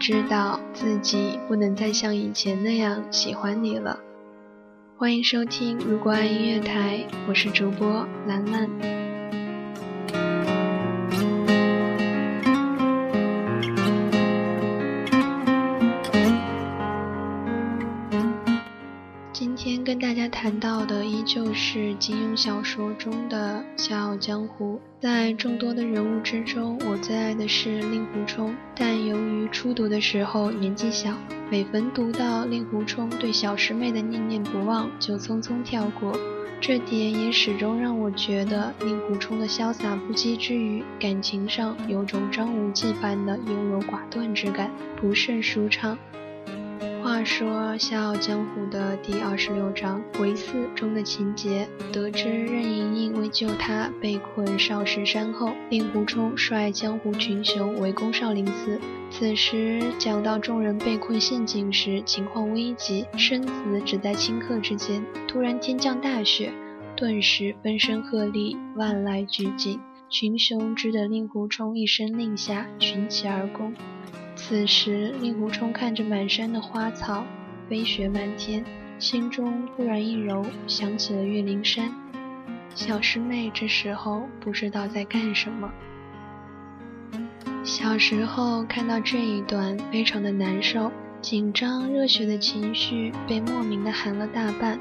知道自己不能再像以前那样喜欢你了。欢迎收听《如果爱音乐台》，我是主播兰兰。就是金庸小说中的《笑傲江湖》。在众多的人物之中，我最爱的是令狐冲。但由于初读的时候年纪小，每逢读到令狐冲对小师妹的念念不忘，就匆匆跳过。这点也始终让我觉得令狐冲的潇洒不羁之余，感情上有种张无忌般的优柔寡断之感，不甚舒畅。话说《笑傲江湖》的第二十六章“围寺”中的情节，得知任盈盈为救他被困少室山后，令狐冲率江湖群雄围攻少林寺。此时讲到众人被困陷阱时，情况危急，生死只在顷刻之间。突然天降大雪，顿时风声鹤唳，万籁俱静，群雄只得令狐冲一声令下，群起而攻。此时，令狐冲看着满山的花草，飞雪满天，心中突然一柔，想起了岳灵珊。小师妹这时候不知道在干什么。小时候看到这一段，非常的难受，紧张热血的情绪被莫名的寒了大半，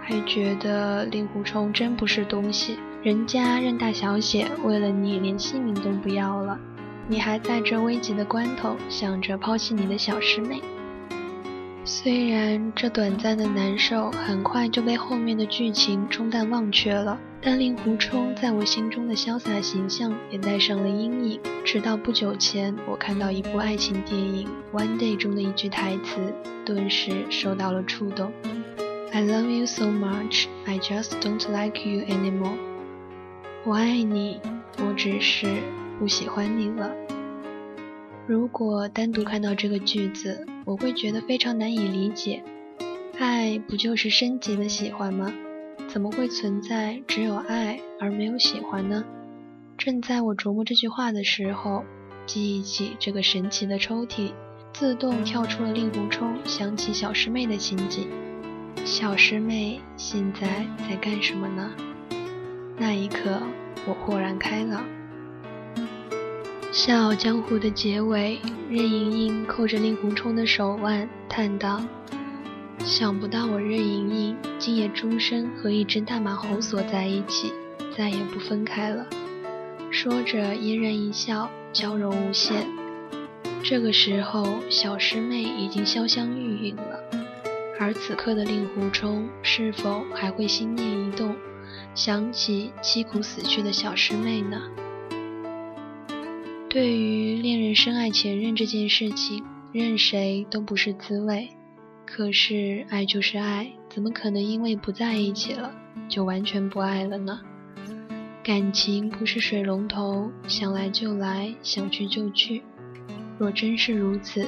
还觉得令狐冲真不是东西，人家任大小姐为了你连性命都不要了。你还在这危急的关头想着抛弃你的小师妹，虽然这短暂的难受很快就被后面的剧情冲淡忘却了，但令狐冲在我心中的潇洒形象也带上了阴影。直到不久前，我看到一部爱情电影《One Day》中的一句台词，顿时受到了触动：“I love you so much, I just don't like you anymore。”我爱你，我只是。不喜欢你了。如果单独看到这个句子，我会觉得非常难以理解。爱不就是升级的喜欢吗？怎么会存在只有爱而没有喜欢呢？正在我琢磨这句话的时候，记忆起这个神奇的抽屉，自动跳出了令狐冲想起小师妹的情景。小师妹现在在干什么呢？那一刻，我豁然开朗。《笑傲江湖》的结尾，任盈盈扣着令狐冲的手腕，叹道：“想不到我任盈盈竟也终身和一只大马猴锁在一起，再也不分开了。”说着嫣然一笑，娇柔无限。这个时候，小师妹已经潇湘玉殒了，而此刻的令狐冲是否还会心念一动，想起凄苦死去的小师妹呢？对于恋人深爱前任这件事情，任谁都不是滋味。可是爱就是爱，怎么可能因为不在一起了就完全不爱了呢？感情不是水龙头，想来就来，想去就去。若真是如此，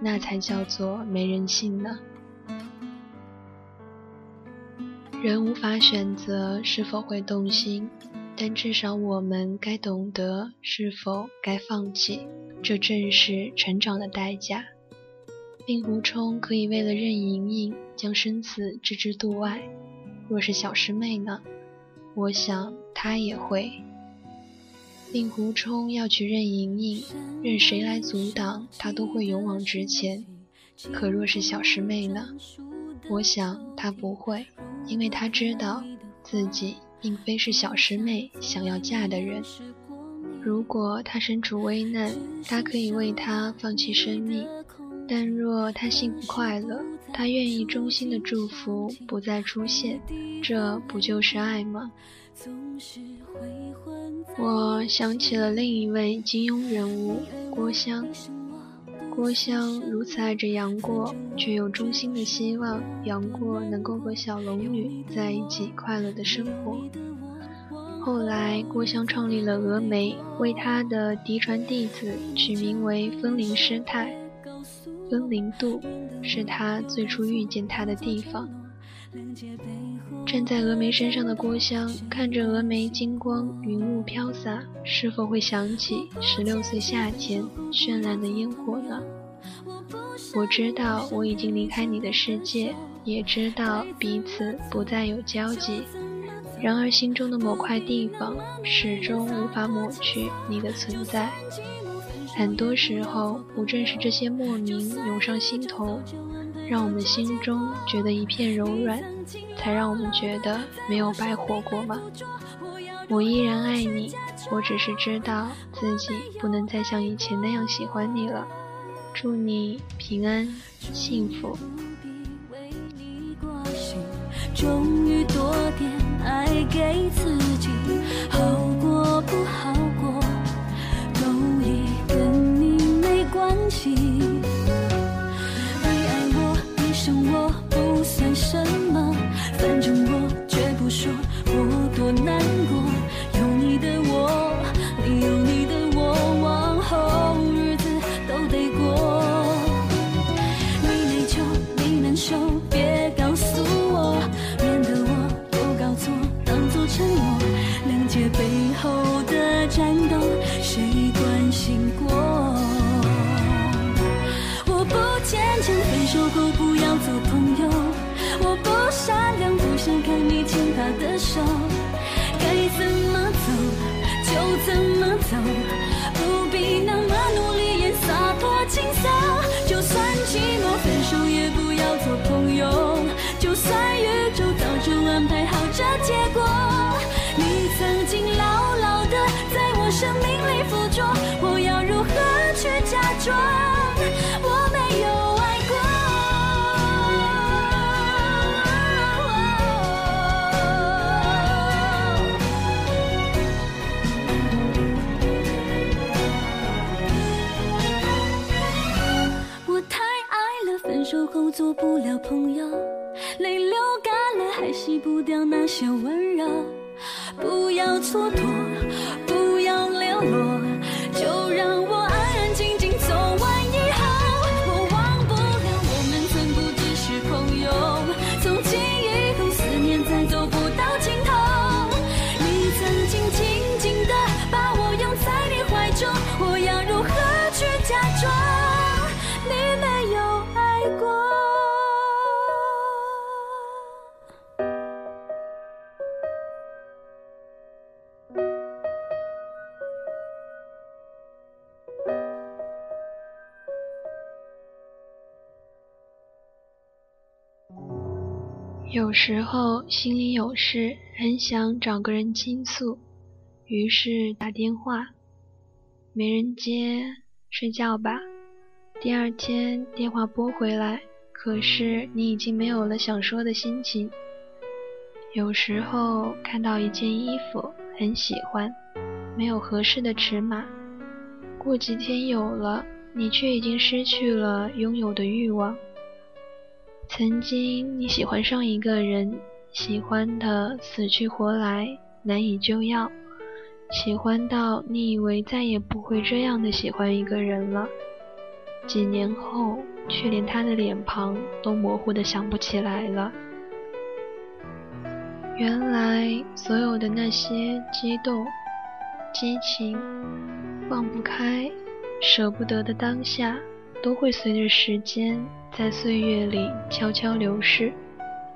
那才叫做没人性呢。人无法选择是否会动心，但至少我们该懂得是否该放弃，这正是成长的代价。令狐冲可以为了任盈盈将生死置之度外，若是小师妹呢？我想他也会。令狐冲要娶任盈盈，任谁来阻挡，他都会勇往直前。可若是小师妹呢？我想他不会，因为他知道自己并非是小师妹想要嫁的人。如果他身处危难，他可以为他放弃生命。但若他幸福快乐，他愿意衷心的祝福不再出现，这不就是爱吗？我想起了另一位金庸人物郭襄。郭襄如此爱着杨过，却又衷心的希望杨过能够和小龙女在一起快乐的生活。后来，郭襄创立了峨眉，为他的嫡传弟子取名为风铃师太。风铃渡是他最初遇见他的地方。站在峨眉山上的郭襄，看着峨眉金光，云雾飘洒，是否会想起十六岁夏天绚烂的烟火呢？我知道我已经离开你的世界，也知道彼此不再有交集。然而心中的某块地方，始终无法抹去你的存在。很多时候，不正是这些莫名涌上心头，让我们心中觉得一片柔软，才让我们觉得没有白活过吗？我依然爱你，我只是知道自己不能再像以前那样喜欢你了。祝你平安幸福。终于多点爱给自己，好生命里附着，我要如何去假装我没有爱过？我太爱了，分手？后做不了朋友，泪流干了还洗不掉那些温柔。不要蹉跎，流落，有时候心里有事，很想找个人倾诉，于是打电话，没人接，睡觉吧。第二天电话拨回来，可是你已经没有了想说的心情。有时候看到一件衣服很喜欢，没有合适的尺码，过几天有了，你却已经失去了拥有的欲望。曾经你喜欢上一个人，喜欢的死去活来，难以救药，喜欢到你以为再也不会这样的喜欢一个人了。几年后，却连他的脸庞都模糊的想不起来了。原来所有的那些激动、激情、放不开、舍不得的当下，都会随着时间在岁月里悄悄流逝，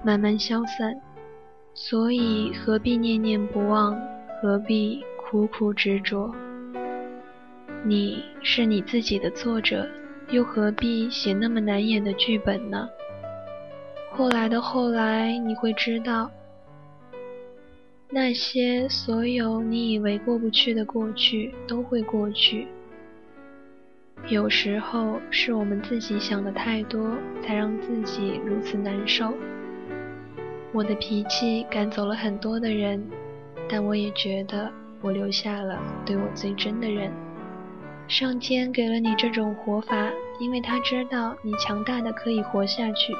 慢慢消散。所以何必念念不忘？何必苦苦执着？你是你自己的作者，又何必写那么难演的剧本呢？后来的后来，你会知道。那些所有你以为过不去的过去都会过去。有时候是我们自己想的太多，才让自己如此难受。我的脾气赶走了很多的人，但我也觉得我留下了对我最真的人。上天给了你这种活法，因为他知道你强大的可以活下去。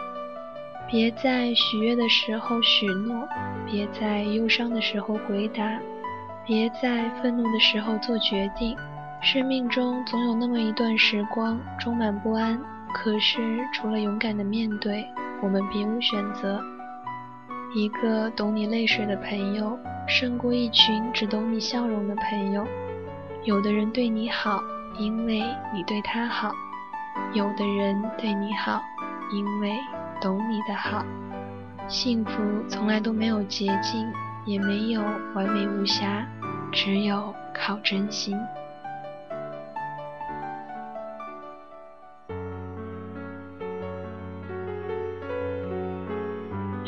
别在许愿的时候许诺，别在忧伤的时候回答，别在愤怒的时候做决定。生命中总有那么一段时光充满不安，可是除了勇敢的面对，我们别无选择。一个懂你泪水的朋友，胜过一群只懂你笑容的朋友。有的人对你好，因为你对他好；有的人对你好，因为。懂你的好，幸福从来都没有捷径，也没有完美无瑕，只有靠真心。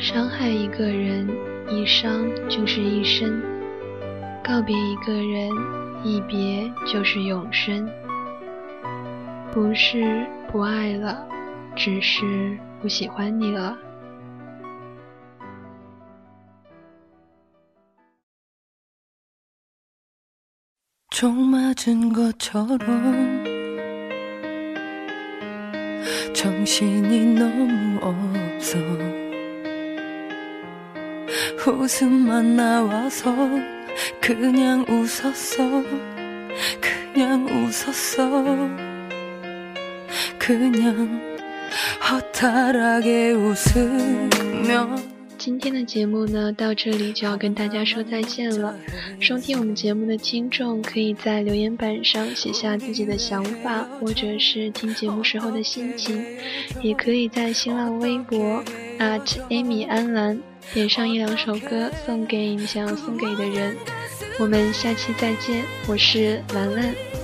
伤害一个人，一伤就是一生；告别一个人，一别就是永生。不是不爱了，只是。不喜欢你了。총 맞은 것처럼 정신이 너무 없어 웃음만 나와서 그냥 웃었어 그냥 웃었어 그냥 今天的节目呢，到这里就要跟大家说再见了。收听我们节目的听众，可以在留言板上写下自己的想法，或者是听节目时候的心情，也可以在新浪微博 @amy 安澜 点上一两首歌送给你想要送给的人。我们下期再见，我是兰兰。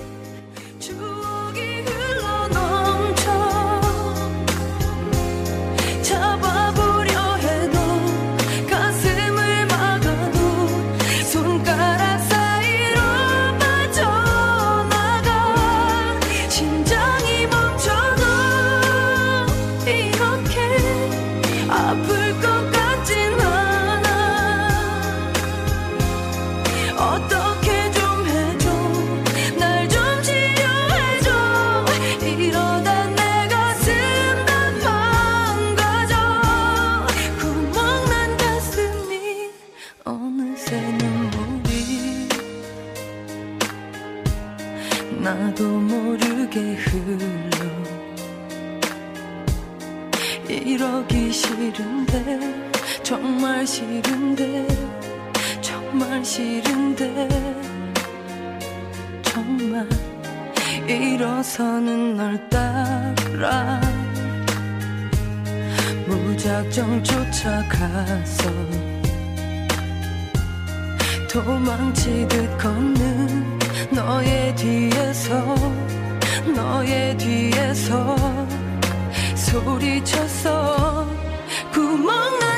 나도 모르게 흘러. 이러기 싫은데 정말 싫은데 정말 싫은데 정말 일어서는 널 따라. 무작정 쫓아가서 도망치듯 걷는 너의 뒤에서 너의 뒤에서 소리쳤어. 구멍 나